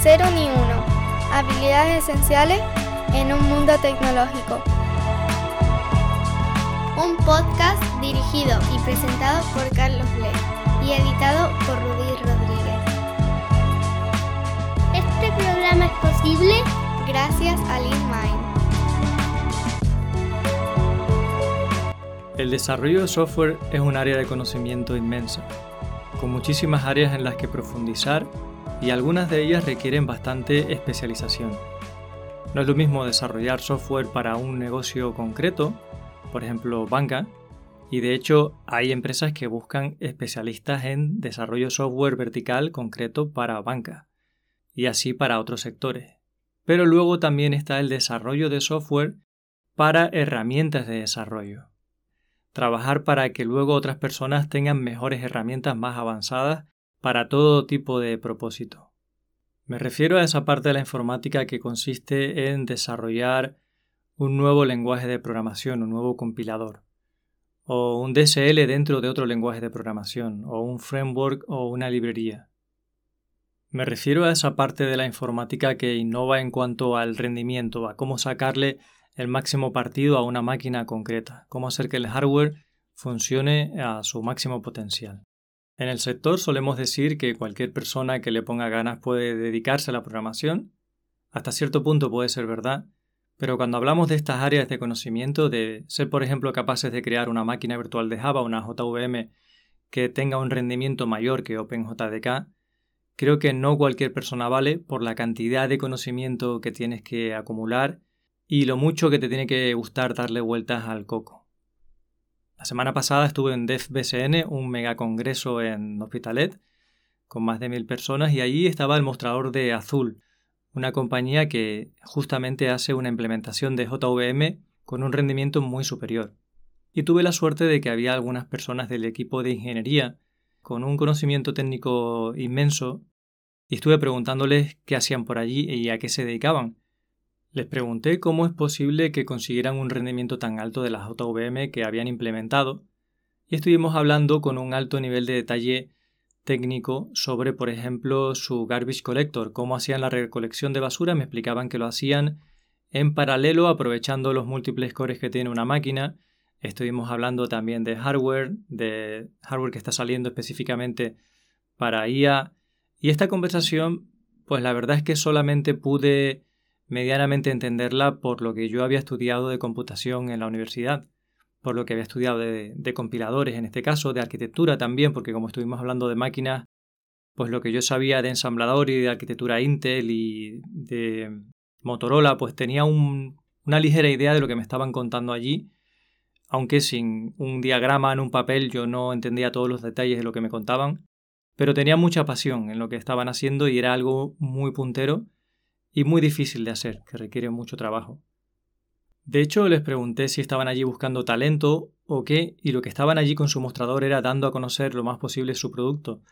Cero ni uno. Habilidades esenciales en un mundo tecnológico. Un podcast dirigido y presentado por Carlos Ble y editado por Rudy Rodríguez. Este programa es posible gracias a LeanMind. El desarrollo de software es un área de conocimiento inmensa, con muchísimas áreas en las que profundizar y algunas de ellas requieren bastante especialización. No es lo mismo desarrollar software para un negocio concreto, por ejemplo banca, y de hecho hay empresas que buscan especialistas en desarrollo software vertical concreto para banca, y así para otros sectores. Pero luego también está el desarrollo de software para herramientas de desarrollo trabajar para que luego otras personas tengan mejores herramientas más avanzadas para todo tipo de propósito. Me refiero a esa parte de la informática que consiste en desarrollar un nuevo lenguaje de programación, un nuevo compilador, o un DSL dentro de otro lenguaje de programación, o un framework o una librería. Me refiero a esa parte de la informática que innova en cuanto al rendimiento, a cómo sacarle el máximo partido a una máquina concreta, cómo hacer que el hardware funcione a su máximo potencial. En el sector solemos decir que cualquier persona que le ponga ganas puede dedicarse a la programación. Hasta cierto punto puede ser verdad, pero cuando hablamos de estas áreas de conocimiento, de ser por ejemplo capaces de crear una máquina virtual de Java, una JVM, que tenga un rendimiento mayor que OpenJDK, creo que no cualquier persona vale por la cantidad de conocimiento que tienes que acumular y lo mucho que te tiene que gustar darle vueltas al coco. La semana pasada estuve en DevBSN, un megacongreso en Hospitalet, con más de mil personas, y allí estaba el mostrador de Azul, una compañía que justamente hace una implementación de JVM con un rendimiento muy superior. Y tuve la suerte de que había algunas personas del equipo de ingeniería con un conocimiento técnico inmenso y estuve preguntándoles qué hacían por allí y a qué se dedicaban. Les pregunté cómo es posible que consiguieran un rendimiento tan alto de las JVM que habían implementado y estuvimos hablando con un alto nivel de detalle técnico sobre, por ejemplo, su garbage collector, cómo hacían la recolección de basura, me explicaban que lo hacían en paralelo aprovechando los múltiples cores que tiene una máquina. Estuvimos hablando también de hardware, de hardware que está saliendo específicamente para IA. Y esta conversación, pues la verdad es que solamente pude medianamente entenderla por lo que yo había estudiado de computación en la universidad, por lo que había estudiado de, compiladores en este caso, de arquitectura también, porque como estuvimos hablando de máquinas, pues lo que yo sabía de ensamblador y de arquitectura Intel y de Motorola, pues tenía una ligera idea de lo que me estaban contando allí, aunque sin un diagrama en un papel yo no entendía todos los detalles de lo que me contaban, pero tenía mucha pasión en lo que estaban haciendo y era algo muy puntero y muy difícil de hacer, que requiere mucho trabajo. De hecho, les pregunté si estaban allí buscando talento o qué, y lo que estaban allí con su mostrador era dando a conocer lo más posible su producto.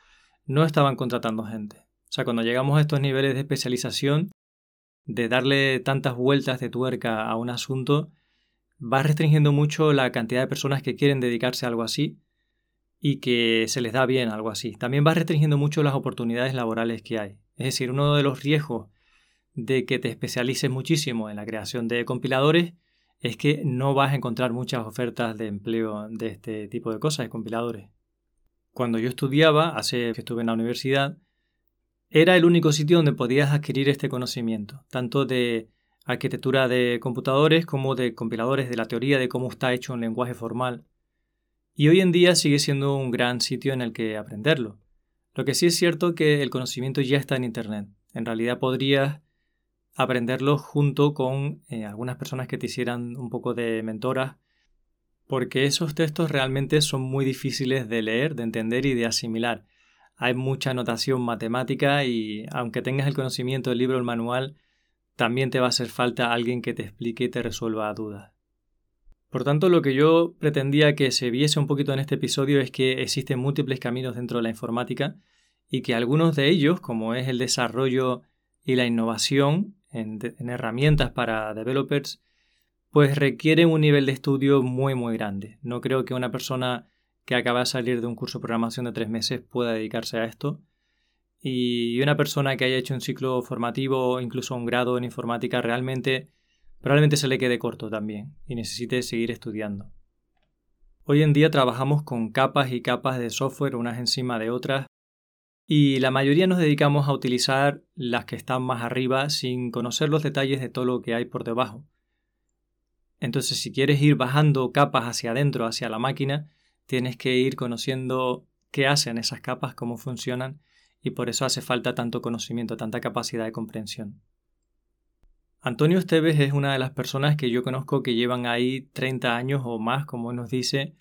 No estaban contratando gente. O sea, cuando llegamos a estos niveles de especialización, de darle tantas vueltas de tuerca a un asunto, va restringiendo mucho la cantidad de personas que quieren dedicarse a algo así y que se les da bien algo así. También va restringiendo mucho las oportunidades laborales que hay. Es decir, uno de los riesgos de que te especialices muchísimo en la creación de compiladores es que no vas a encontrar muchas ofertas de empleo de este tipo de cosas, de compiladores. Cuando yo estudiaba, hace que estuve en la universidad, era el único sitio donde podías adquirir este conocimiento, tanto de arquitectura de computadores como de compiladores, de la teoría de cómo está hecho un lenguaje formal. Y hoy en día sigue siendo un gran sitio en el que aprenderlo. Lo que sí es cierto que el conocimiento ya está en Internet. En realidad podrías aprenderlo junto con eh, algunas personas que te hicieran un poco de mentoras, porque esos textos realmente son muy difíciles de leer, de entender y de asimilar. Hay mucha notación matemática y aunque tengas el conocimiento del libro o el manual, también te va a hacer falta alguien que te explique y te resuelva dudas. Por tanto, lo que yo pretendía que se viese un poquito en este episodio es que existen múltiples caminos dentro de la informática y que algunos de ellos, como es el desarrollo y la innovación, en, herramientas para developers, pues requieren un nivel de estudio muy muy grande. No creo que una persona que acaba de salir de un curso de programación de tres meses pueda dedicarse a esto. Y una persona que haya hecho un ciclo formativo o incluso un grado en informática realmente probablemente se le quede corto también y necesite seguir estudiando. Hoy en día trabajamos con capas y capas de software unas encima de otras y la mayoría nos dedicamos a utilizar las que están más arriba sin conocer los detalles de todo lo que hay por debajo. Entonces si quieres ir bajando capas hacia adentro, hacia la máquina, tienes que ir conociendo qué hacen esas capas, cómo funcionan y por eso hace falta tanto conocimiento, tanta capacidad de comprensión. Antonio Esteves es una de las personas que yo conozco que llevan ahí 30 años o más, como nos dice,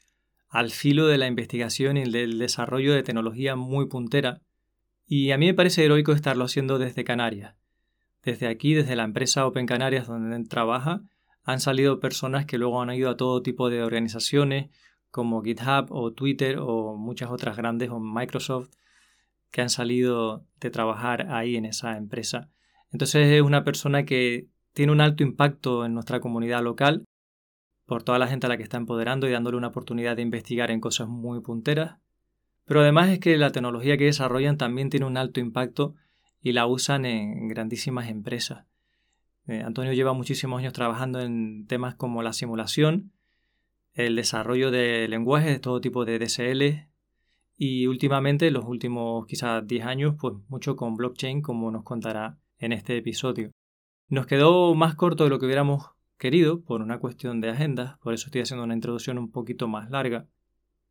al filo de la investigación y del desarrollo de tecnología muy puntera, y a mí me parece heroico estarlo haciendo desde Canarias. Desde aquí, desde la empresa Open Canarias donde él trabaja, han salido personas que luego han ido a todo tipo de organizaciones como GitHub o Twitter o muchas otras grandes o Microsoft que han salido de trabajar ahí en esa empresa. Entonces es una persona que tiene un alto impacto en nuestra comunidad local por toda la gente a la que está empoderando y dándole una oportunidad de investigar en cosas muy punteras. Pero además es que la tecnología que desarrollan también tiene un alto impacto y la usan en grandísimas empresas. Eh, Antonio lleva muchísimos años trabajando en temas como la simulación, el desarrollo de lenguajes de todo tipo de DSL y últimamente, los últimos quizás 10 años, pues mucho con blockchain como nos contará en este episodio. Nos quedó más corto de lo que hubiéramos querido por una cuestión de agenda, por eso estoy haciendo una introducción un poquito más larga.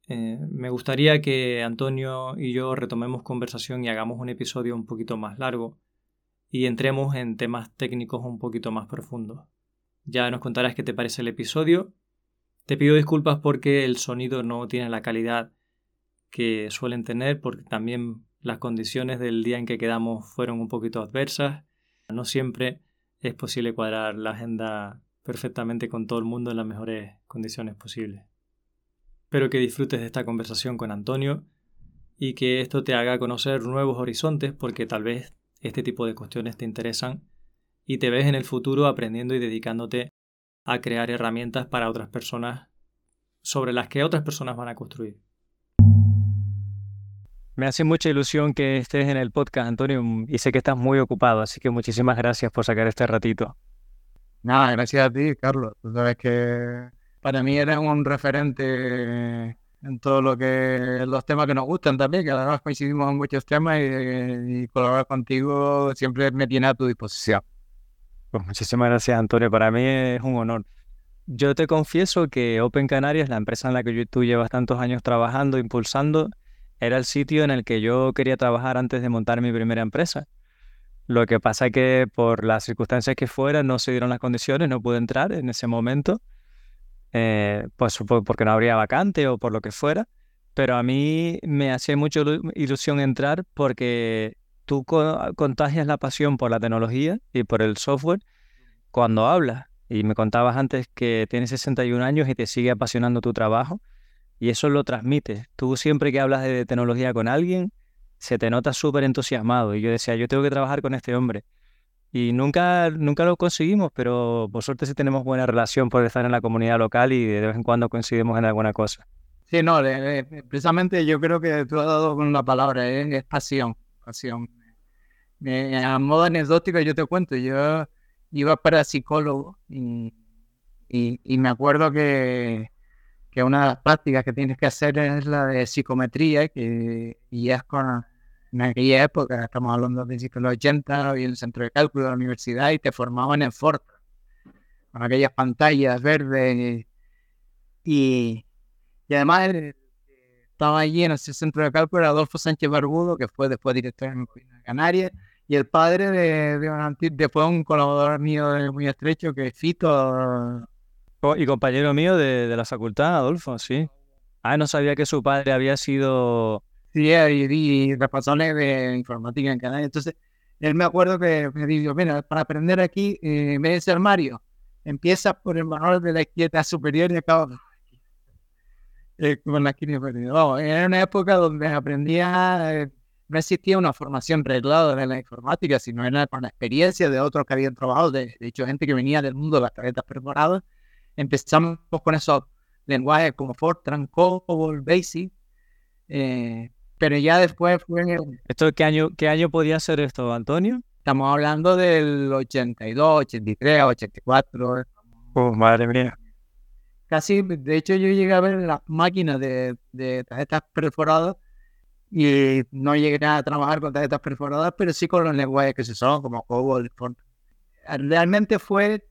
Eh, me gustaría que Antonio y yo retomemos conversación y hagamos un episodio un poquito más largo y entremos en temas técnicos un poquito más profundos. Ya nos contarás qué te parece el episodio. Te pido disculpas porque el sonido no tiene la calidad que suelen tener, porque también las condiciones del día en que quedamos fueron un poquito adversas. No siempre es posible cuadrar la agenda perfectamente con todo el mundo en las mejores condiciones posibles. Espero que disfrutes de esta conversación con Antonio y que esto te haga conocer nuevos horizontes porque tal vez este tipo de cuestiones te interesan y te ves en el futuro aprendiendo y dedicándote a crear herramientas para otras personas sobre las que otras personas van a construir. Me hace mucha ilusión que estés en el podcast, Antonio, y sé que estás muy ocupado, así que muchísimas gracias por sacar este ratito. Nada, gracias a ti, Carlos. Tú sabes que para mí eres un referente en todo lo que los temas que nos gustan también, que además coincidimos en muchos temas y, colaborar contigo siempre me tiene a tu disposición. Pues muchísimas gracias, Antonio. Para mí es un honor. Yo te confieso que Open Canarias, la empresa en la que tú llevas tantos años trabajando, impulsando, era el sitio en el que yo quería trabajar antes de montar mi primera empresa. Lo que pasa es que por las circunstancias que fueran no se dieron las condiciones, no pude entrar en ese momento, eh, pues porque no habría vacante o por lo que fuera. Pero a mí me hacía mucha ilusión entrar porque tú contagias la pasión por la tecnología y por el software cuando hablas. Y me contabas antes que tienes 61 años y te sigue apasionando tu trabajo y eso lo transmites. Tú siempre que hablas de tecnología con alguien, se te nota súper entusiasmado. Y yo decía, yo tengo que trabajar con este hombre. Y nunca, nunca lo conseguimos, pero por suerte sí tenemos buena relación por estar en la comunidad local y de vez en cuando coincidimos en alguna cosa. Sí, no, precisamente yo creo que tú has dado con una palabra, ¿eh? es pasión, pasión. a modo anecdótico yo te cuento, yo iba para psicólogo y, y me acuerdo que, que una de las prácticas que tienes que hacer es la de psicometría, que, y es con, en aquella época, estamos hablando de los 80, había el centro de cálculo de la universidad y te formaban en Ford, con aquellas pantallas verdes. Y, y además eh, estaba allí en ese centro de cálculo Adolfo Sánchez Barbudo, que fue después director de Canarias, y el padre de, de, después un colaborador mío muy estrecho, que es Fito y compañero mío de, la facultad, Adolfo, sí. Ah, no sabía que su padre había sido... Sí, y, responsable de informática en Canadá. Entonces, él me acuerdo que me dijo, mira, para aprender aquí, eh, en vez de ser Mario, empieza por el manual de la izquierda superior y acaba eh, con la izquierda superior. era una época donde aprendía, eh, no existía una formación reglada de la informática, sino era con la experiencia de otros que habían trabajado, de, de hecho, gente que venía del mundo de las tarjetas perforadas empezamos con esos lenguajes como Fortran, COBOL, BASIC, eh, pero ya después fue... ¿Esto qué año, qué año podía ser esto, Antonio? Estamos hablando del 82, 83, 84. Oh, madre mía. Casi, de hecho yo llegué a ver las máquinas de, de tarjetas perforadas y no llegué a trabajar con tarjetas perforadas, pero sí con los lenguajes que se usaban como COBOL. Realmente fue,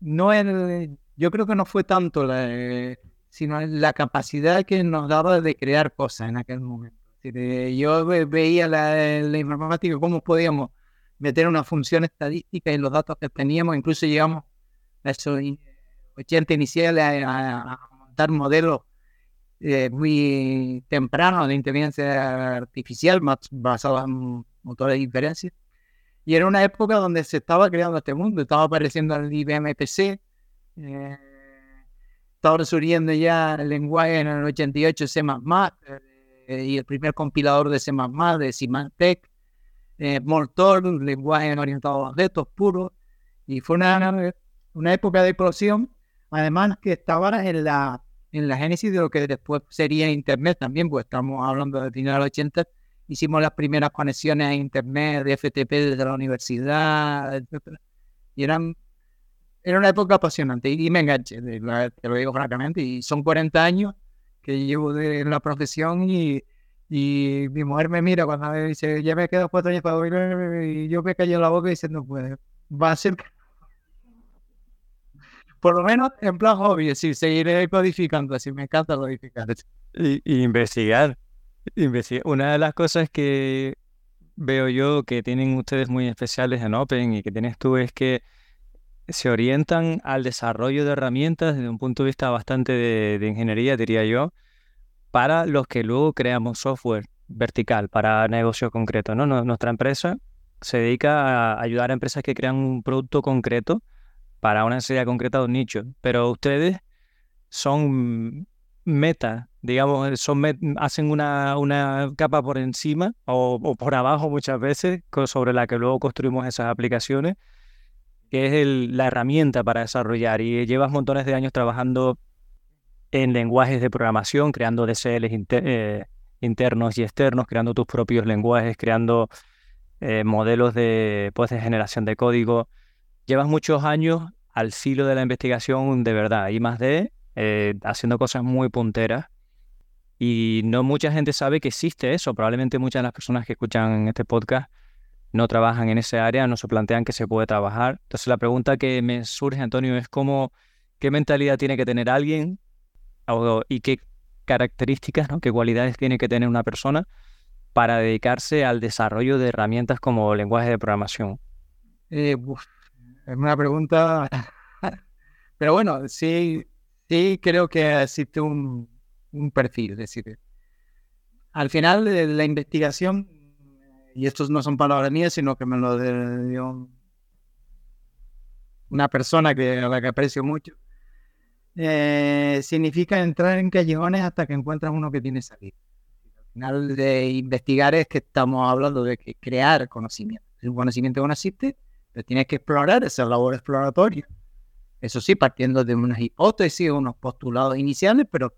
no el, yo creo que no fue tanto la, sino la capacidad que nos daba de crear cosas en aquel momento. Yo veía la, informática, cómo podíamos meter una función estadística en los datos que teníamos, incluso llegamos a esos 80 iniciales a, montar modelos eh, muy tempranos de inteligencia artificial basados en motores de inferencia. Y era una época donde se estaba creando este mundo, estaba apareciendo el IBM PC, eh, estaba surgiendo ya el lenguaje en el 88 C++, eh, y el primer compilador de C++, de Symantec, eh, Moltor, lenguaje orientado a objetos puros, y fue una, una época de explosión, además que estaba en la, en la génesis de lo que después sería Internet también, pues estamos hablando de final del 80, hicimos las primeras conexiones a Internet de FTP desde la universidad, etc. Y eran era una época apasionante y, me enganché, te lo digo francamente, y son 40 años que llevo de, la profesión y, y mi mujer me mira cuando me dice, ya me quedo cuatro años para dormir y yo me callo la boca diciendo, pues va a ser... Por lo menos en plan hobby, sí, seguiré codificando, así me encanta codificar. Y, y investigar. investigar. Una de las cosas que veo yo que tienen ustedes muy especiales en Open y que tienes tú es que se orientan al desarrollo de herramientas desde un punto de vista bastante de, ingeniería, diría yo, para los que luego creamos software vertical para negocio concreto. ¿no? Nuestra empresa se dedica a ayudar a empresas que crean un producto concreto para una necesidad concreta de un nicho, pero ustedes son meta, digamos, son hacen una, una, capa por encima o, o, por abajo muchas veces sobre la que luego construimos esas aplicaciones que es la herramienta para desarrollar y llevas montones de años trabajando en lenguajes de programación, creando DSLs eh, internos y externos, creando tus propios lenguajes, creando eh, modelos de, pues, de generación de código. Llevas muchos años al filo de la investigación de verdad, y más de eh, haciendo cosas muy punteras. Y no mucha gente sabe que existe eso. Probablemente muchas de las personas que escuchan este podcast no trabajan en ese área, no se plantean que se puede trabajar. Entonces la pregunta que me surge, Antonio, es cómo, qué mentalidad tiene que tener alguien y qué características, ¿no? qué cualidades tiene que tener una persona para dedicarse al desarrollo de herramientas como lenguaje de programación. Eh, es una pregunta, pero bueno, sí, sí creo que existe un, un perfil, es decir, al final de la investigación y estos no son palabras mías, sino que me lo dio una persona que, a la que aprecio mucho, eh, significa entrar en callejones hasta que encuentras uno que tiene salida. Al final de investigar es que estamos hablando de que crear conocimiento. Un conocimiento no existe, pero tienes que explorar esa labor exploratoria. Eso sí, partiendo de unas hipótesis, unos postulados iniciales, pero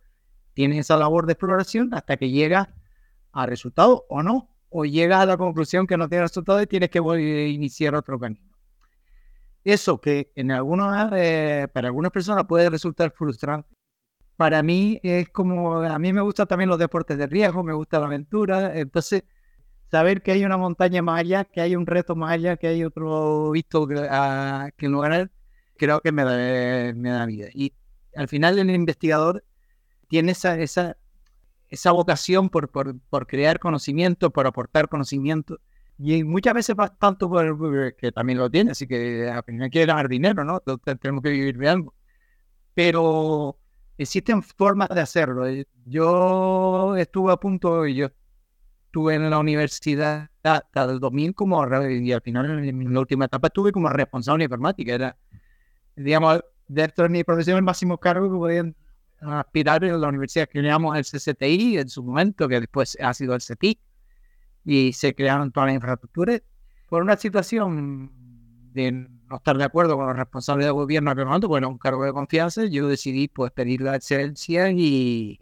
tienes esa labor de exploración hasta que llegas a resultados o no, o llegas a la conclusión que no tiene resultado y tienes que iniciar otro camino. Eso que en algunos, eh, para algunas personas puede resultar frustrante. Para mí es como, a mí me gustan también los deportes de riesgo, me gusta la aventura, entonces saber que hay una montaña más allá, que hay un reto más allá, que hay otro visto que, que no ganar, creo que me da, me da vida. Y al final el investigador tiene esa, esa, esa vocación por, por, por, crear conocimiento, por aportar conocimiento. Y muchas veces va tanto por que también lo tiene, así que al final quiere ganar dinero, ¿no? tenemos que vivir de algo. Pero existen formas de hacerlo. Yo estuve a punto, yo estuve en la universidad hasta el 2000 como, y al final en la última etapa estuve como responsable de informática. Era, digamos, dentro de mi profesión el máximo cargo que podían aspirar en la universidad. Creamos el CCTI en su momento, que después ha sido el CETIC, y se crearon todas las infraestructuras. Por una situación de no estar de acuerdo con los responsables del gobierno que momento, bueno, un cargo de confianza, yo decidí pues pedir la excelencia y,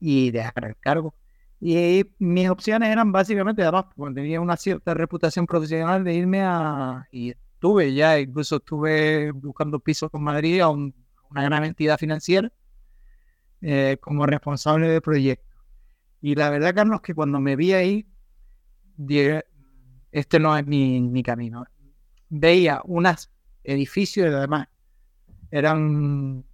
y dejar el cargo. Y mis opciones eran básicamente, además, cuando tenía una cierta reputación profesional de irme a... Y estuve ya, incluso estuve buscando pisos con Madrid a una gran entidad financiera eh, como responsable de proyecto. Y la verdad, Carlos, que cuando me vi ahí, este no es mi, mi camino. Veía unos edificios, además eran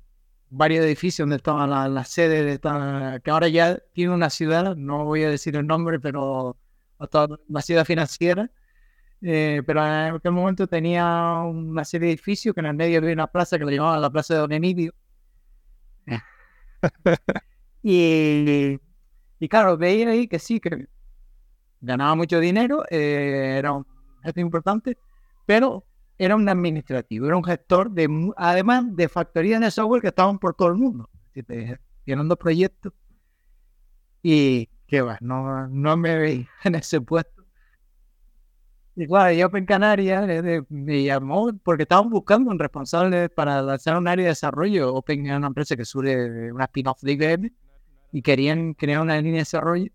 varios edificios donde estaba la, la sede de esta, que ahora ya tiene una ciudad, no voy a decir el nombre, pero una ciudad financiera, eh, pero en aquel momento tenía una serie de edificios que en el medio había una plaza que le llamaban la Plaza de Don Emilio. y, y claro, veía ahí que sí, que ganaba mucho dinero, eh, era un importante, pero era un administrativo, era un gestor de, además de factorías de software que estaban por todo el mundo, tienen dos proyectos y qué va, no, no me veía en ese puesto. Claro, yo en Canarias me llamó porque estaban buscando un responsable para lanzar un área de desarrollo. Open era una empresa que sube una spin-off de IBM y querían crear una línea de desarrollo.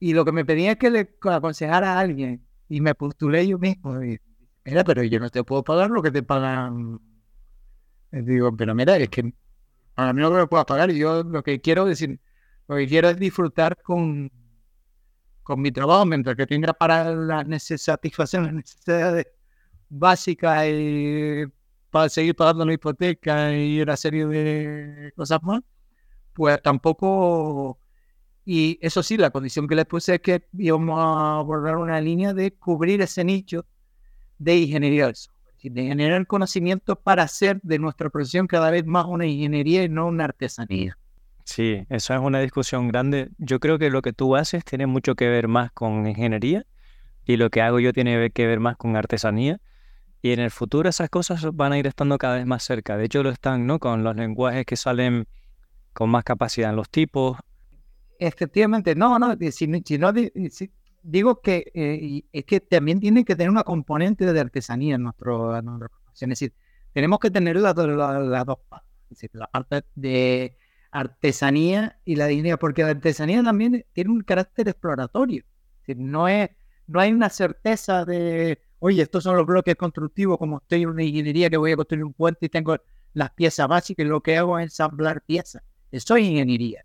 Y lo que me pedían es que le aconsejara a alguien. Y me postulé yo mismo. Y mira, pero yo no te puedo pagar lo que te pagan. Digo, pero mira, es que a mí no me puedo pagar. Y yo lo que quiero decir, lo que quiero es disfrutar con, con mi trabajo mientras que tenga para las satisfacer las necesidades básicas y para seguir pagando la hipoteca y una serie de cosas más, pues tampoco. Y eso sí, la condición que les puse es que íbamos a abordar una línea de cubrir ese nicho de ingeniería de generar conocimiento para hacer de nuestra profesión cada vez más una ingeniería y no una artesanía. Sí, eso es una discusión grande. Yo creo que lo que tú haces tiene mucho que ver más con ingeniería y lo que hago yo tiene que ver más con artesanía. Y en el futuro esas cosas van a ir estando cada vez más cerca. De hecho, lo están, ¿no? Con los lenguajes que salen con más capacidad en los tipos. Efectivamente, no, no, si, si no si, digo que eh, es que también tiene que tener una componente de artesanía en nuestro, en Es decir, tenemos que tener las, dos partes. la parte de artesanía y la dignidad, porque la artesanía también tiene un carácter exploratorio. no, es, no hay una certeza de, oye, estos son los bloques constructivos, como estoy en una ingeniería que voy a construir un puente y tengo las piezas básicas y lo que hago es ensamblar piezas. Es ingeniería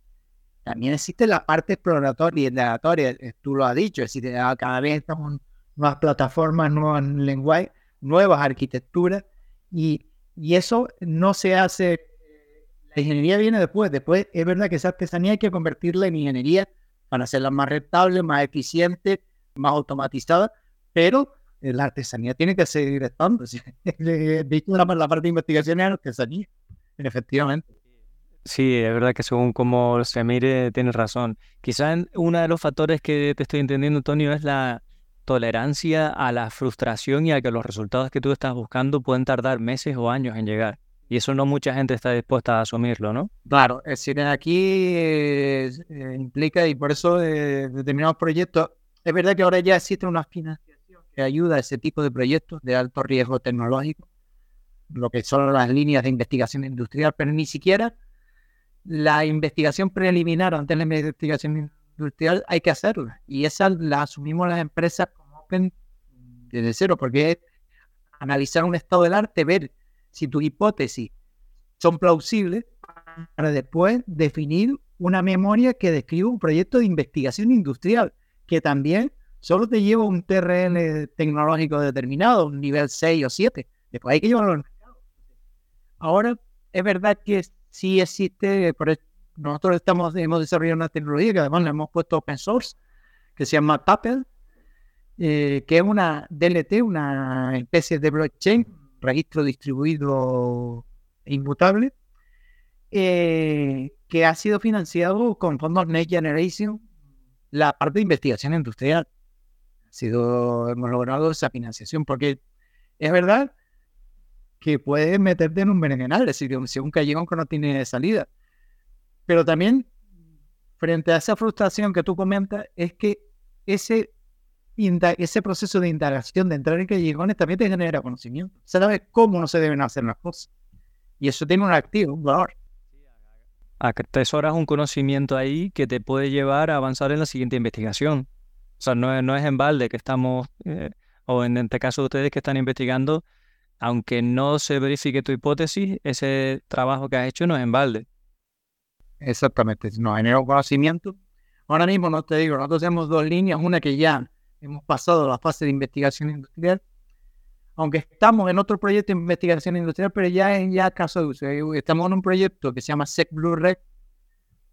también existe la parte exploratoria y indagatoria, eh, tú lo has dicho, decir, ah, cada vez estamos nuevas plataformas, nuevos lenguajes, nuevas arquitecturas, y, y, eso no se hace, la ingeniería viene después, después es verdad que esa artesanía hay que convertirla en ingeniería para hacerla más rentable, más eficiente, más automatizada, pero eh, la artesanía tiene que seguir estando. La, parte de investigación es artesanía, efectivamente. Sí, es verdad que según cómo se mire, tienes razón. Quizás uno de los factores que te estoy entendiendo, Antonio, es la tolerancia a la frustración y a que los resultados que tú estás buscando pueden tardar meses o años en llegar. Y eso no mucha gente está dispuesta a asumirlo, ¿no? Claro, es decir, aquí eh, implica, y por eso eh, determinados proyectos, es verdad que ahora ya existe una financiación que ayuda a ese tipo de proyectos de alto riesgo tecnológico, lo que son las líneas de investigación industrial, pero ni siquiera la investigación preliminar antes de la investigación industrial hay que hacerla. Y esa la asumimos las empresas como desde cero, porque es analizar un estado del arte, ver si tus hipótesis son plausibles para después definir una memoria que describa un proyecto de investigación industrial, que también solo te lleva un TRL tecnológico determinado, un nivel 6 o 7. Después hay que llevarlo al mercado. Ahora, es verdad que sí existe, nosotros estamos, hemos desarrollado una tecnología que además le hemos puesto open source, que se llama Tappel, eh, que es una DLT, una especie de blockchain, registro distribuido inmutable, eh, que ha sido financiado con fondos Next Generation, la parte de investigación industrial. Ha sido, hemos logrado esa financiación, porque es verdad que puede meterte en un berenjenal, es decir, un callejón que no tiene salida. Pero también, frente a esa frustración que tú comentas, es que ese, ese proceso de indagación, de entrar en callejones, también te genera conocimiento. Sabes cómo no se deben hacer las cosas. Y eso tiene un activo, un valor. atesoras un conocimiento ahí que te puede llevar a avanzar en la siguiente investigación. O sea, no es, no es en balde que estamos, eh, o en este caso ustedes que están investigando, aunque no se verifique tu hipótesis, ese trabajo que has hecho no es en balde. Exactamente, nos generó conocimiento. Ahora mismo no te digo, nosotros tenemos dos líneas, una que ya hemos pasado la fase de investigación industrial, aunque estamos en otro proyecto de investigación industrial, pero ya en ya caso de uso. Eh, estamos en un proyecto que se llama Sec Blue Red,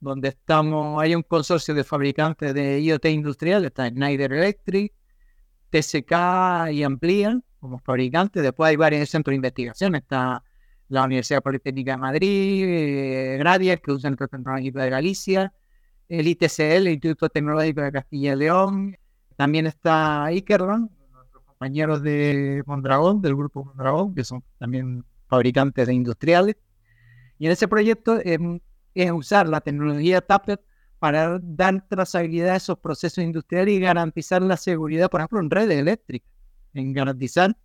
donde estamos, hay un consorcio de fabricantes de IoT industrial, está Schneider Electric, TSK y Amplian como fabricantes. Después hay varios centros de investigación, está la Universidad Politécnica de Madrid, eh, Gradier, que es un centro tecnológico de Galicia, el ITCL, el Instituto Tecnológico de Castilla y León, también está Ikerland, nuestros compañeros de Mondragón, del grupo Mondragón, que son también fabricantes de industriales. Y en ese proyecto es usar la tecnología Tapper para dar trazabilidad a esos procesos industriales y garantizar la seguridad, por ejemplo, en redes eléctricas, en garantizar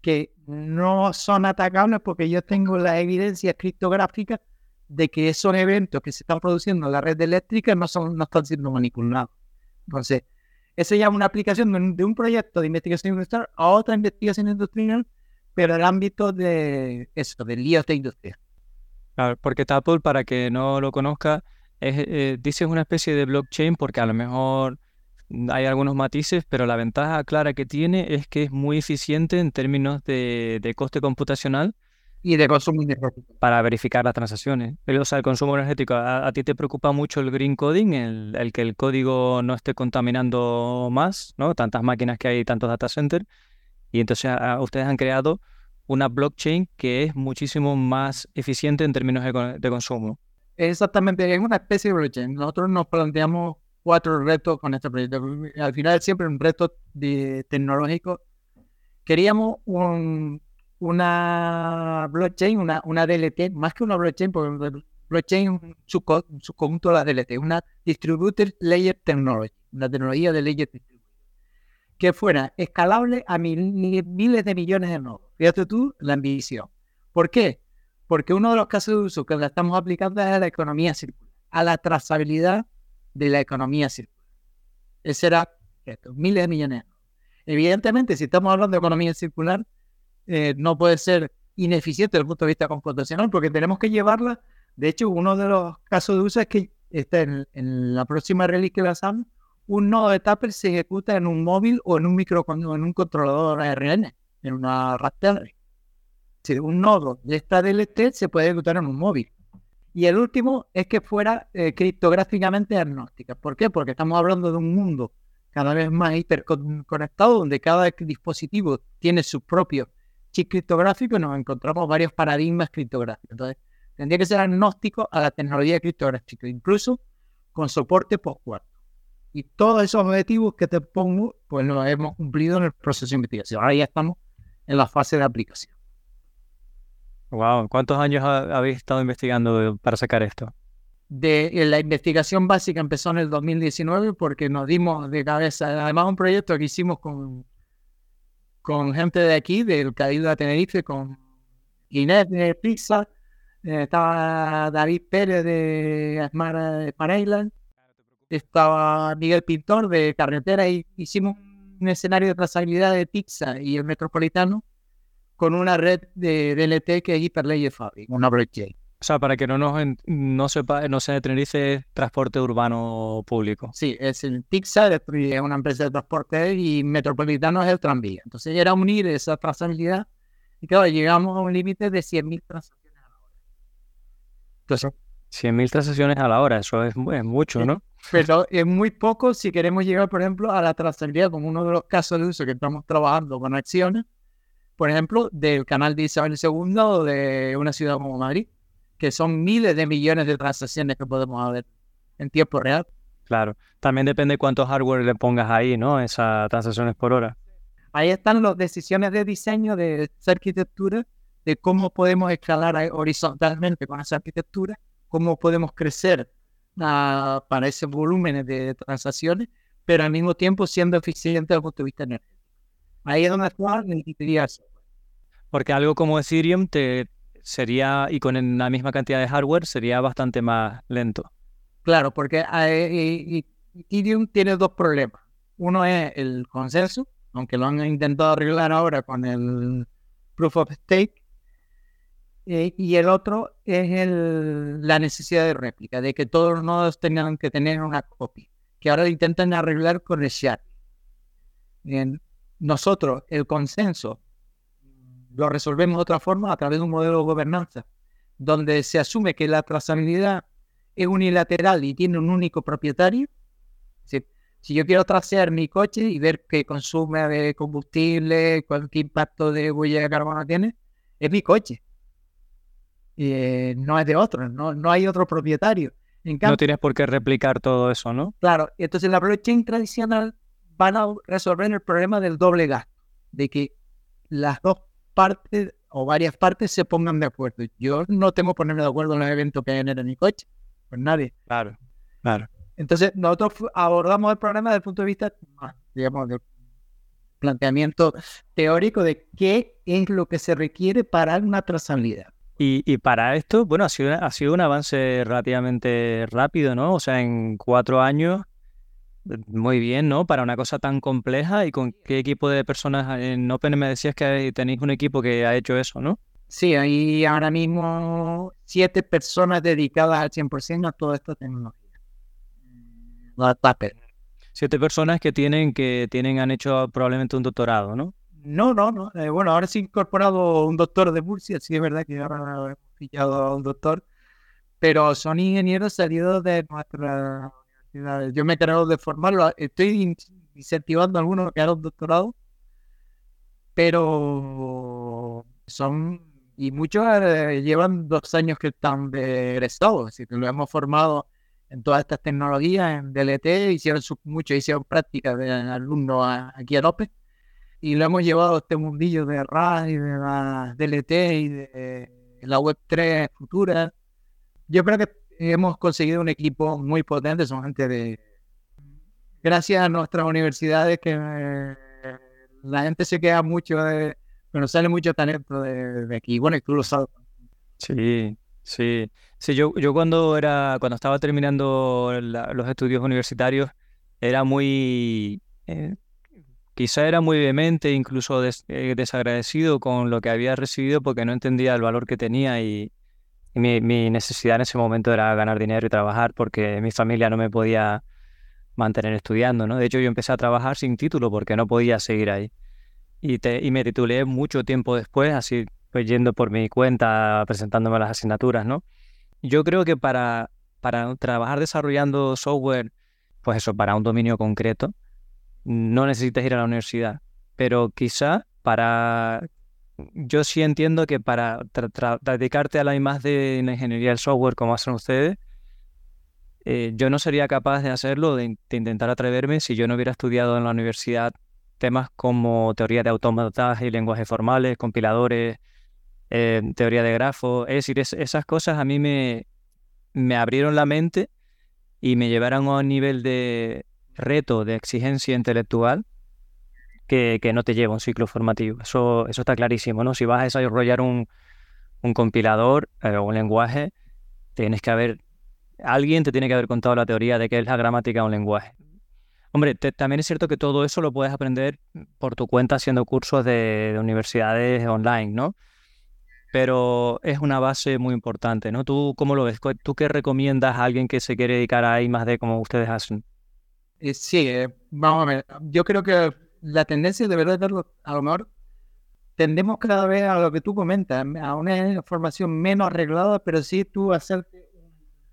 que no son atacables porque yo tengo la evidencia criptográfica de que esos eventos que se están produciendo en la red eléctrica no, son, no están siendo manipulados. Entonces, eso ya es una aplicación de un, proyecto de investigación industrial a otra investigación industrial, pero el ámbito de eso, del IoT industrial. Claro, porque Tapple, para que no lo conozca, es, eh, dice es una especie de blockchain porque a lo mejor hay algunos matices, pero la ventaja clara que tiene es que es muy eficiente en términos de, coste computacional y de consumo energético. Para verificar las transacciones. O sea, el consumo energético, ¿a, ti te preocupa mucho el green coding, el, que el código no esté contaminando más, ¿no? Tantas máquinas que hay, tantos data centers. Y entonces ustedes han creado una blockchain que es muchísimo más eficiente en términos de, de consumo. Exactamente, es una especie de blockchain. Nosotros nos planteamos cuatro retos con este proyecto. Al final siempre un reto de, tecnológico. Queríamos un, una blockchain, una, una DLT, más que una blockchain, porque blockchain su, su conjunto de la DLT, una Distributed Layer Technology, una tecnología de layer que fuera escalable a miles de millones de nodos. Fíjate tú la ambición. ¿Por qué? Porque uno de los casos de uso que la estamos aplicando es a la economía circular, a la trazabilidad de la economía circular. Ese era esto, miles de millones. Evidentemente, si estamos hablando de economía circular, eh, no puede ser ineficiente desde el punto de vista computacional porque tenemos que llevarla. De hecho, uno de los casos de uso es que está en, la próxima release que lanzamos, un nodo de Tupper se ejecuta en un móvil o en un micro en un controlador ARN, en una Raspberry. Si un nodo de esta DLT se puede ejecutar en un móvil. Y el último es que fuera eh, criptográficamente agnóstica. ¿Por qué? Porque estamos hablando de un mundo cada vez más hiperconectado, donde cada dispositivo tiene su propio criptográfico nos encontramos varios paradigmas criptográficos. Entonces, tendría que ser agnóstico a la tecnología criptográfica, incluso con soporte post-cuarto. Y todos esos objetivos que te pongo, pues los hemos cumplido en el proceso de investigación. Ahora ya estamos en la fase de aplicación. Wow, ¿cuántos años habéis estado investigando para sacar esto? De eh, la investigación básica empezó en el 2019 porque nos dimos de cabeza, además un proyecto que hicimos con, con gente de aquí, del Cabildo de Tenerife, con Inés de Pizza, eh, estaba David Pérez de Smart Island, estaba Miguel Pintor de Carretera y hicimos un escenario de trazabilidad de Pizza y el Metropolitano con una red de DLT que es Hyperledger Fabric, una blockchain. O sea, para que no nos no sepa, no se Tenerife transporte urbano público. Sí, es el TIXA, es una empresa de transporte y Metropolitano es el tranvía. Entonces era unir esa trazabilidad y claro, llegamos a un límite de 100.000 transacciones a la hora. Entonces, 100.000 transacciones a la hora, eso es, es, mucho, ¿no? Pero es muy poco si queremos llegar, por ejemplo, a la trazabilidad, como uno de los casos de uso que estamos trabajando con acciones, por ejemplo, del canal de Isabel II o de una ciudad como Madrid, que son miles de millones de transacciones que podemos ver en tiempo real. Claro, también depende cuánto hardware le pongas ahí, ¿no? Esas transacciones por hora. Ahí están las decisiones de diseño de esa arquitectura, de cómo podemos escalar horizontalmente con esa arquitectura, cómo podemos crecer ah, para ese volumen de transacciones, pero al mismo tiempo siendo eficiente desde el punto de vista energético. Ahí es donde está la porque algo como Ethereum te, sería, y con la misma cantidad de hardware, sería bastante más lento. Claro, porque Ethereum tiene dos problemas. Uno es el consenso, aunque lo han intentado arreglar ahora con el proof of stake, eh, y el otro es el, la necesidad de réplica, de que todos los nodos tengan que tener una copia, que ahora intentan arreglar con el. Bien, nosotros, el consenso, lo resolvemos de otra forma a través de un modelo de gobernanza, donde se asume que la trazabilidad es unilateral y tiene un único propietario. Si, si yo quiero trasear mi coche y ver qué consume de combustible, cuál, qué impacto de huella de carbono tiene, es mi coche. Eh, no es de otro, no, no hay otro propietario. no tienes por qué replicar todo eso, ¿no? Claro, entonces la blockchain tradicional van a resolver el problema del doble gasto, de que las dos partes o varias partes se pongan de acuerdo. Yo no tengo que ponerme de acuerdo en los eventos que hay en mi coche, pues nadie. Claro, claro. Entonces nosotros abordamos el problema desde el punto de vista, digamos, del planteamiento teórico de qué es lo que se requiere para una trazabilidad. Y, para esto, bueno, ha sido, ha sido un avance relativamente rápido, ¿no? O sea, en cuatro años, muy bien, ¿no? Para una cosa tan compleja y con qué equipo de personas en Open me decías que tenéis un equipo que ha hecho eso, ¿no? Sí, hay ahora mismo siete personas dedicadas al 100% a toda esta tecnología. La Siete personas que tienen, que tienen, han hecho probablemente un doctorado, ¿no? No, no, no. Eh, bueno, ahora sí he incorporado un doctor de Murcia, sí es verdad que ahora hemos pillado a un doctor, pero son ingenieros salidos de nuestra. Yo me he encargado de formarlo, estoy incentivando a algunos que hagan doctorado, pero son, y muchos eh, llevan dos años que están de egresados, así que lo hemos formado en todas estas tecnologías, en DLT, hicieron muchos hicieron prácticas de alumnos aquí a López y lo hemos llevado a este mundillo de RAS y de la DLT y de la Web3 futura. Yo creo que hemos conseguido un equipo muy potente, son gente de... Gracias a nuestras universidades que eh, la gente se queda mucho de... Pero sale mucho talento de, aquí. Bueno, y tú lo sabes. Sí, sí. Sí, yo, yo cuando era, cuando estaba terminando los estudios universitarios, era muy, eh, Quizá era muy vehemente, incluso eh, desagradecido con lo que había recibido porque no entendía el valor que tenía y, mi, necesidad en ese momento era ganar dinero y trabajar porque mi familia no me podía mantener estudiando, ¿no? De hecho, yo empecé a trabajar sin título porque no podía seguir ahí. Y, y me titulé mucho tiempo después, así pues yendo por mi cuenta, presentándome las asignaturas, ¿no? Yo creo que para, para trabajar desarrollando software, pues eso, para un dominio concreto, no necesitas ir a la universidad, pero quizá para... Yo sí entiendo que para dedicarte a la más de la ingeniería del software como hacen ustedes, eh, yo no sería capaz de hacerlo, de, intentar atreverme si yo no hubiera estudiado en la universidad temas como teoría de automataje y lenguajes formales, compiladores, eh, teoría de grafos. Es decir, esas cosas a mí me, me abrieron la mente y me llevaron a un nivel de, reto de exigencia intelectual que, no te lleva un ciclo formativo. Eso, eso está clarísimo, ¿no? Si vas a desarrollar un, compilador eh, o un lenguaje, tienes que haber, alguien te tiene que haber contado la teoría de qué es la gramática de un lenguaje. Hombre, también es cierto que todo eso lo puedes aprender por tu cuenta haciendo cursos de, de, universidades online, ¿no? Pero es una base muy importante, ¿no? ¿Tú cómo lo ves? ¿Tú qué recomiendas a alguien que se quiere dedicar a I más D como ustedes hacen? Eh, sí, eh, vamos a ver. Yo creo que la tendencia de verdad a lo mejor tendemos cada vez a lo que tú comentas, a una formación menos arreglada, pero sí tú hacerte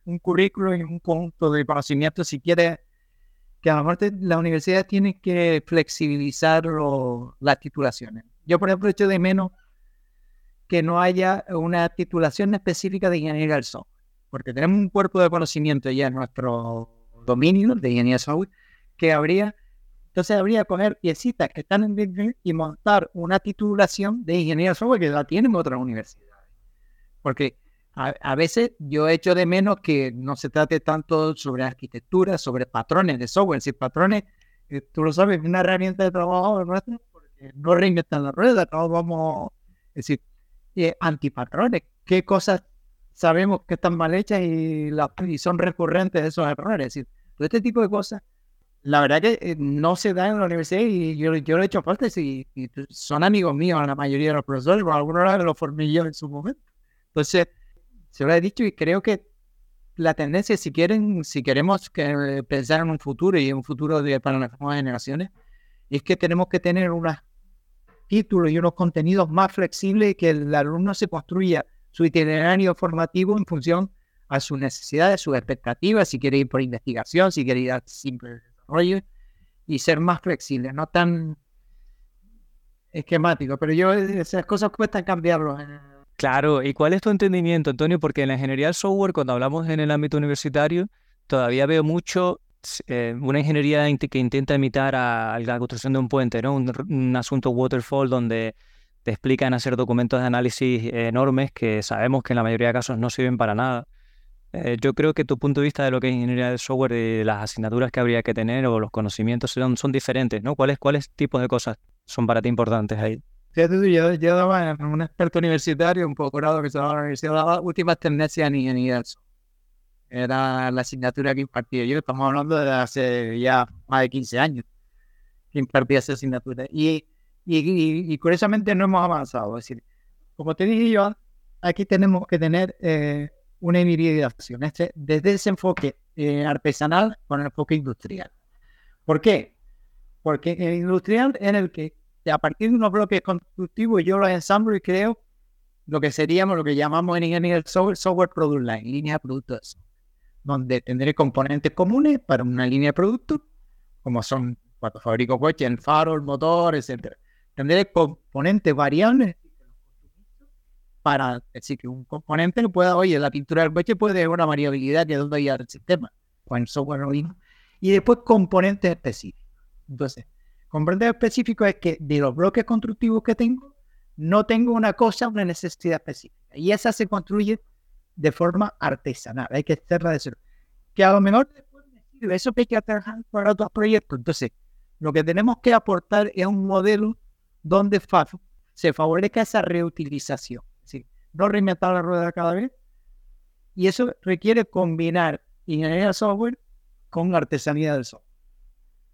un currículo y un conjunto de conocimientos si quieres que a lo mejor la universidad tiene que flexibilizar las titulaciones. Yo, por ejemplo, echo de menos que no haya una titulación específica de ingeniería del software, porque tenemos un cuerpo de conocimiento ya en nuestro dominio de ingeniería software, que habría, entonces habría que coger piecitas que están en Bitcoin y montar una titulación de ingeniería software que la tienen otras universidades. Porque a, veces yo echo de menos que no se trate tanto sobre arquitectura, sobre patrones de software. Si patrones, eh, tú lo sabes, es una herramienta de trabajo nuestra, porque no reinventan la rueda, todos vamos, es decir, eh, antipatrones. ¿Qué cosas sabemos que están mal hechas y, y son recurrentes esos errores? Es decir, todo este tipo de cosas la verdad que eh, no se da en la universidad y yo, lo he hecho falta y, son amigos míos la mayoría de los profesores, por algunos los formé en su momento. Entonces, se lo he dicho y creo que la tendencia, si quieren, si queremos que, pensar en un futuro y un futuro de, para las nuevas generaciones, es que tenemos que tener unos títulos y unos contenidos más flexibles y que el alumno se construya su itinerario formativo en función a sus necesidades, sus expectativas, si quiere ir por investigación, si quiere ir a simple y ser más flexible, no tan esquemático. Pero yo, esas cosas cuestan cambiarlo. Claro, ¿y cuál es tu entendimiento, Antonio? Porque en la ingeniería del software, cuando hablamos en el ámbito universitario, todavía veo mucho eh, una ingeniería que intenta imitar a, la construcción de un puente, ¿no? Un, asunto waterfall donde te explican hacer documentos de análisis enormes que sabemos que en la mayoría de casos no sirven para nada. Eh, yo creo que tu punto de vista de lo que es ingeniería de software y las asignaturas que habría que tener o los conocimientos son, son diferentes, ¿no? ¿Cuáles, ¿Cuáles tipos de cosas son para ti importantes ahí? Yo, yo daba un experto universitario, un posgrado que se daba en la universidad, daba últimas tendencias en ingeniería Era la asignatura que impartía yo, estamos hablando de hace ya más de 15 años que impartía esa asignatura. Y, y, y, curiosamente no hemos avanzado. Es decir, como te dije yo, aquí tenemos que tener eh, una hibridación, este, desde ese enfoque eh, artesanal con el enfoque industrial. ¿Por qué? Porque el industrial en el que a partir de unos bloques constructivos yo los ensamblo y creo lo que seríamos, lo que llamamos en ingeniería software, software product line, línea de productos, donde tendré componentes comunes para una línea de productos, como son cuando fabrico coches, el faro, el motor, etc. Tendré componentes variables para decir que un componente pueda, oye, la pintura del coche puede tener una variabilidad que donde al sistema, con el software no Y después componentes específicos. Entonces, componentes específicos es que de los bloques constructivos que tengo, no tengo una cosa, una necesidad específica. Y esa se construye de forma artesanal. Hay que hacerla de cero. Que a lo mejor después eso que hay que trabajar para otros proyectos. Entonces, lo que tenemos que aportar es un modelo donde se favorezca esa reutilización no reinventar la rueda cada vez. Y eso requiere combinar ingeniería software con artesanía del software.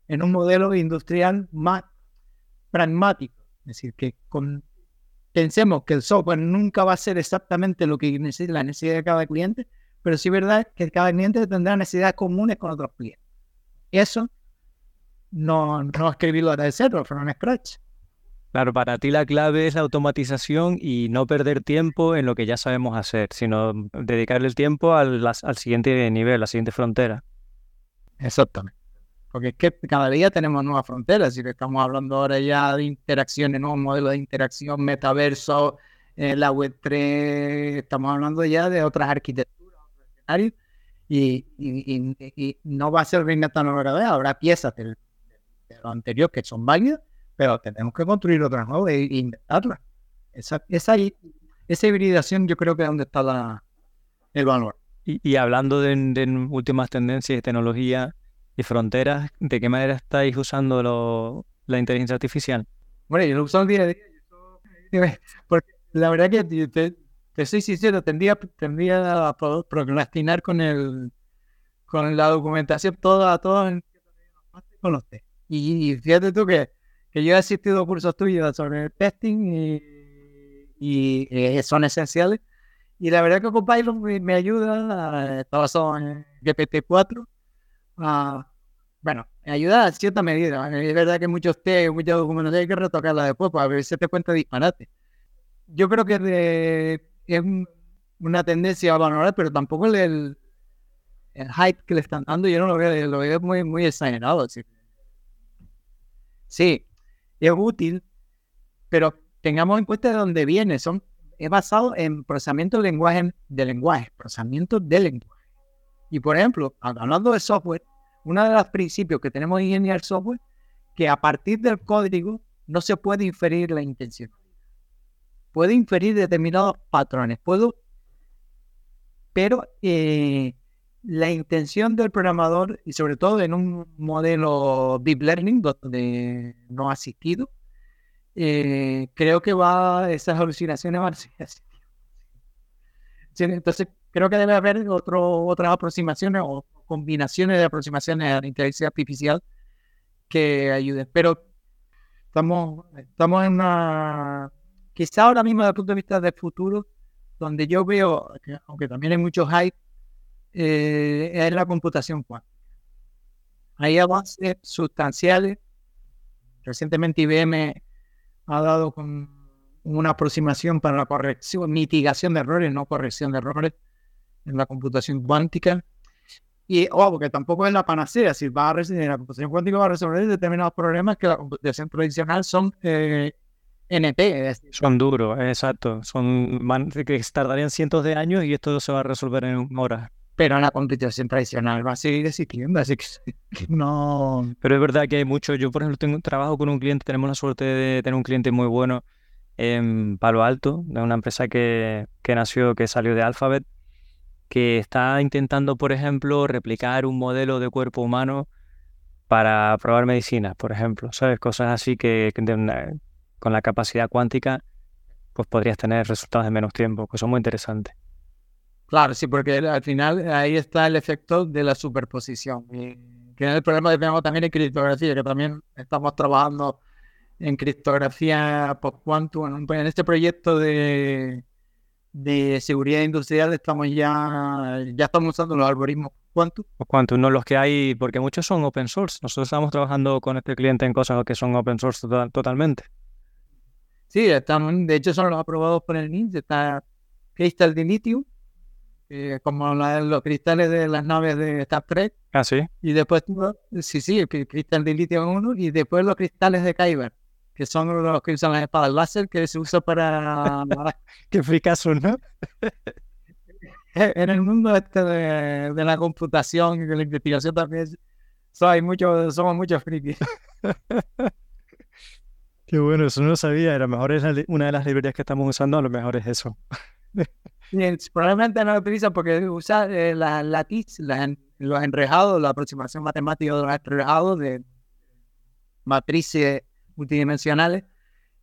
En un modelo industrial más pragmático. Es decir, que pensemos que el software nunca va a ser exactamente lo que necesita la necesidad de cada cliente, pero sí es verdad que cada cliente tendrá necesidades comunes con otros clientes. Eso no, no escribirlo desde cero, en Scratch. Claro, para ti la clave es la automatización y no perder tiempo en lo que ya sabemos hacer, sino dedicarle el tiempo al, siguiente nivel, la siguiente frontera. Exactamente. Porque es que cada día tenemos nuevas fronteras, y estamos hablando ahora ya de interacciones, nuevos modelos de interacción, metaverso, eh, la web 3, estamos hablando ya de otras arquitecturas, otros escenarios, y, no va a ser reinventar cada vez, habrá piezas de lo anterior que son válidas, pero tenemos que construir otras nuevas e inventarlas. Esa, esa, esa hibridación yo creo que es donde está la, el valor. Y, hablando de, últimas tendencias de tecnología y fronteras, ¿de qué manera estáis usando la inteligencia artificial? Bueno, yo lo uso el día a día. Porque la verdad que te, soy sincero, tendría, tendría a procrastinar con el con la documentación toda, toda con los test. Y, y fíjate tú que que yo he asistido a cursos tuyos sobre el testing y, y, eh, son esenciales. Y la verdad que Copilot me, me ayuda, está basado en GPT-4, bueno, me ayuda a cierta medida. Es verdad que muchos test, muchas documentación hay que retocarla después para ver si te cuenta disparate. Yo creo que es una tendencia a valorar, pero tampoco el, el, hype que le están dando, yo no lo veo, lo veo muy, muy exagerado. Sí, es útil, pero tengamos en cuenta de dónde viene. Son, es basado en procesamiento de lenguaje, de lenguaje, procesamiento de lenguaje. Y por ejemplo, hablando de software, uno de los principios que tenemos en ingeniería software, que a partir del código no se puede inferir la intención. Puede inferir determinados patrones, puedo, pero eh, la intención del programador, y sobre todo en un modelo deep learning donde no asistido, eh, creo que va, esas alucinaciones van a. Entonces, creo que debe haber otro, otras aproximaciones o combinaciones de aproximaciones a la inteligencia artificial que ayuden. Pero estamos, estamos en una, quizá ahora mismo desde el punto de vista del futuro, donde yo veo, aunque también hay mucho hype, eh, es la computación cuántica. Hay avances sustanciales. Recientemente IBM ha dado con una aproximación para la corrección, mitigación de errores, no corrección de errores en la computación cuántica. Y, ojo, porque tampoco es la panacea, si va a resolver, la computación cuántica va a resolver determinados problemas que la computación tradicional son eh, NP. Son duros, exacto. Son que tardarían cientos de años y esto se va a resolver en horas. Pero la computación tradicional va a seguir existiendo, así que, no. Pero es verdad que hay mucho. Yo, por ejemplo, tengo trabajo con un cliente, tenemos la suerte de tener un cliente muy bueno en Palo Alto, de una empresa que, que nació, que salió de Alphabet que está intentando, por ejemplo, replicar un modelo de cuerpo humano para probar medicinas, por ejemplo, ¿sabes? Cosas así que, con la capacidad cuántica pues podrías tener resultados en menos tiempo, que son muy interesantes. Claro, sí, porque al final ahí está el efecto de la superposición. que es el problema que tenemos también en criptografía, que también estamos trabajando en criptografía post-quantum, en este proyecto de, de seguridad industrial estamos ya, ya estamos usando los algoritmos Quantum. Quantum, no los que hay, porque muchos son open source. Nosotros estamos trabajando con este cliente en cosas que son open source totalmente. Sí, están, de hecho son los aprobados por el NIST. Está Crystal de litio, como los cristales de las naves de Star Trek. Ah, sí. Y después, sí, sí, cristal de litio uno, y después los cristales de Kyber que son los que usan las espadas láser, que se usa para... Qué fricazo, ¿no? en el mundo este de, la computación y de la investigación también hay mucho, somos muchos frikis. Qué bueno, eso no lo sabía. A lo mejor es una de las librerías que estamos usando, a lo mejor es eso. Probablemente no lo utilizan porque usa eh, la, los enrejados, la aproximación matemática de los enrejados de matrices multidimensionales.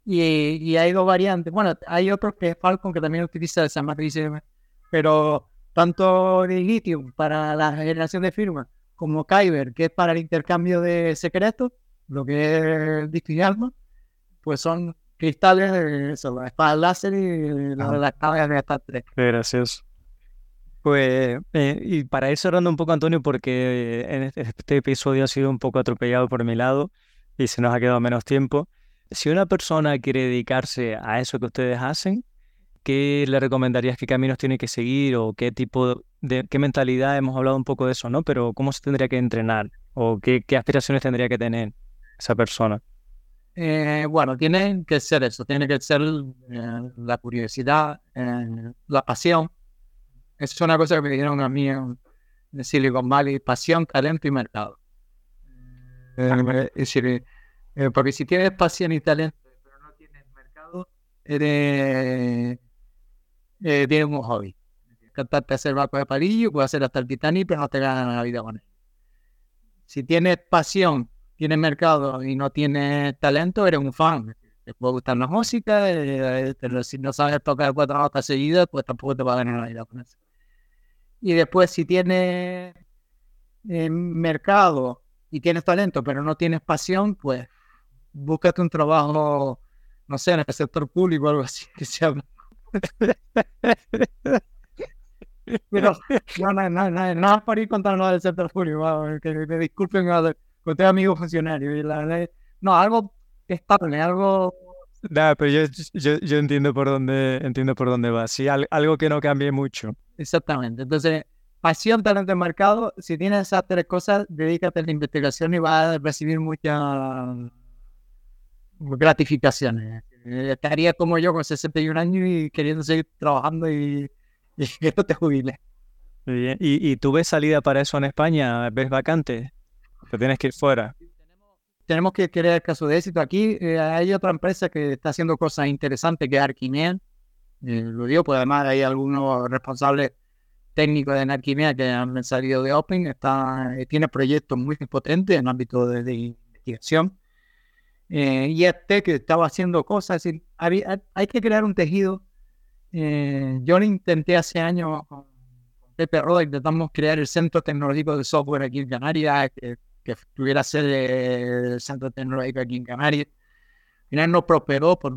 Y, hay dos variantes. Bueno, hay otro que es Falcon que también utiliza esa matriz, pero tanto de litio para la generación de firmas como Kyber, que es para el intercambio de secretos, lo que es disco y alma, pues son cristales de eso, la espada láser y la, ah. las de Star Trek. Gracias. Pues, eh, y para ir cerrando un poco, Antonio, porque en este, este episodio ha sido un poco atropellado por mi lado, y se nos ha quedado menos tiempo. Si una persona quiere dedicarse a eso que ustedes hacen, ¿qué le recomendarías? ¿Qué caminos tiene que seguir o qué tipo de qué mentalidad? Hemos hablado un poco de eso, ¿no? Pero ¿cómo se tendría que entrenar o qué, aspiraciones tendría que tener esa persona? Eh, bueno, tiene que ser eso, tiene que ser eh, la curiosidad, eh, la pasión. Esa es una cosa que me dijeron a mí en Silicon Valley, pasión, talento y mercado. Decir, porque si tienes pasión y talento, pero no tienes mercado, eres, tienes un hobby. Cantarte hacer barco de palillo, puedes hacer hasta el Titanic, pero no te ganas la vida con él. Si tienes pasión, tienes mercado y no tienes talento, eres un fan. Te puede gustar la música, pero si no sabes tocar cuatro notas seguidas, pues tampoco te va a ganar la vida con eso. Y después, si tienes mercado y tienes talento, pero no tienes pasión, pues búscate un trabajo, no sé, en el sector público o algo así, que sea... pero no, no, no, no, no para ir contando nada del sector público, que me disculpen, conté amigos funcionarios, y la, no, algo estable, algo Nada, pero yo, yo, yo, entiendo por dónde entiendo por dónde va. Sí, algo que no cambie mucho. Exactamente. Entonces, pasión, talento de mercado. Si tienes esas tres cosas, dedícate a la investigación y vas a recibir muchas gratificaciones. Eh, estaría como yo con 61 años y queriendo seguir trabajando y, que no te jubiles. ¿Y, ¿Y tú ves salida para eso en España? ¿Ves vacante? ¿Te tienes que ir fuera? Tenemos que el caso de éxito. Aquí eh, hay otra empresa que está haciendo cosas interesantes que es Arquimea. Eh, lo digo, pues además hay algunos responsables técnicos de Narquimea que han salido de Open, está, eh, tiene proyectos muy potentes en ámbito de, investigación. eh, IST que estaba haciendo cosas. hay que crear un tejido. Eh, yo lo intenté hace años con Pepe Roda, intentamos crear el Centro Tecnológico de Software aquí en Canarias, que, que tuviera ser el Centro Tecnológico aquí en Canarias. Al final no prosperó por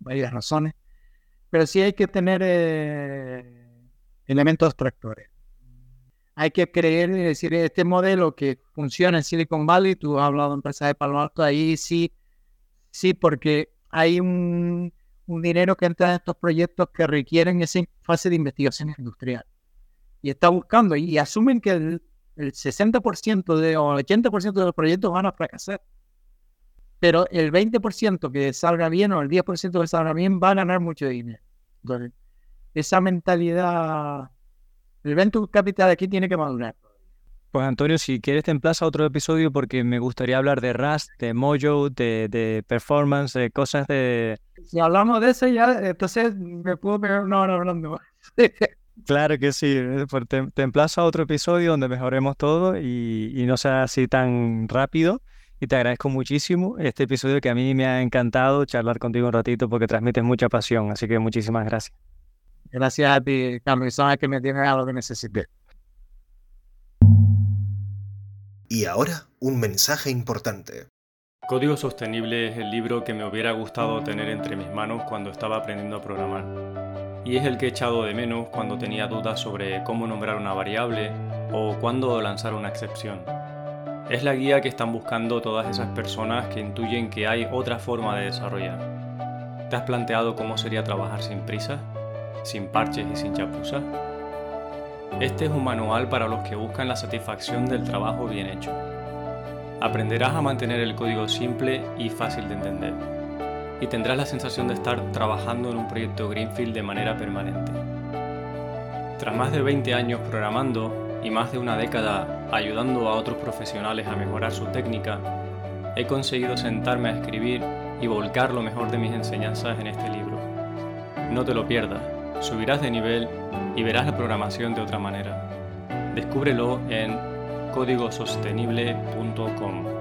varias razones, pero sí hay que tener eh, elementos tractores hay que creer, es decir, este modelo que funciona en Silicon Valley, tú has hablado de empresas de Palo Alto, ahí sí, sí, porque hay un, dinero que entra en estos proyectos que requieren esa fase de investigación industrial. Y está buscando, y, asumen que el, 60% de, o el 80% de los proyectos van a fracasar. Pero el 20% que salga bien o el 10% que salga bien va a ganar mucho dinero. Entonces, esa mentalidad el Venture Capital aquí tiene que madurar. Pues Antonio, si quieres te emplaza a otro episodio porque me gustaría hablar de Rust, de Mojo, de, performance, de cosas de... Si hablamos de eso ya, entonces me puedo pegar una hora hablando. claro que sí, eh, pues te, te emplazo a otro episodio donde mejoremos todo y, y no sea así tan rápido. Y te agradezco muchísimo este episodio que a mí me ha encantado charlar contigo un ratito porque transmites mucha pasión. Así que muchísimas gracias. Gracias a ti, Carlos, y sabes que me tienes a lo que necesite. Y ahora, un mensaje importante. Código Sostenible es el libro que me hubiera gustado tener entre mis manos cuando estaba aprendiendo a programar. Y es el que he echado de menos cuando tenía dudas sobre cómo nombrar una variable o cuándo lanzar una excepción. Es la guía que están buscando todas esas personas que intuyen que hay otra forma de desarrollar. ¿Te has planteado cómo sería trabajar sin prisa? sin parches y sin chapuzas? Este es un manual para los que buscan la satisfacción del trabajo bien hecho. Aprenderás a mantener el código simple y fácil de entender, y tendrás la sensación de estar trabajando en un proyecto Greenfield de manera permanente. Tras más de 20 años programando y más de una década ayudando a otros profesionales a mejorar su técnica, he conseguido sentarme a escribir y volcar lo mejor de mis enseñanzas en este libro. No te lo pierdas subirás de nivel y verás la programación de otra manera. Descúbrelo en códigosostenible.com.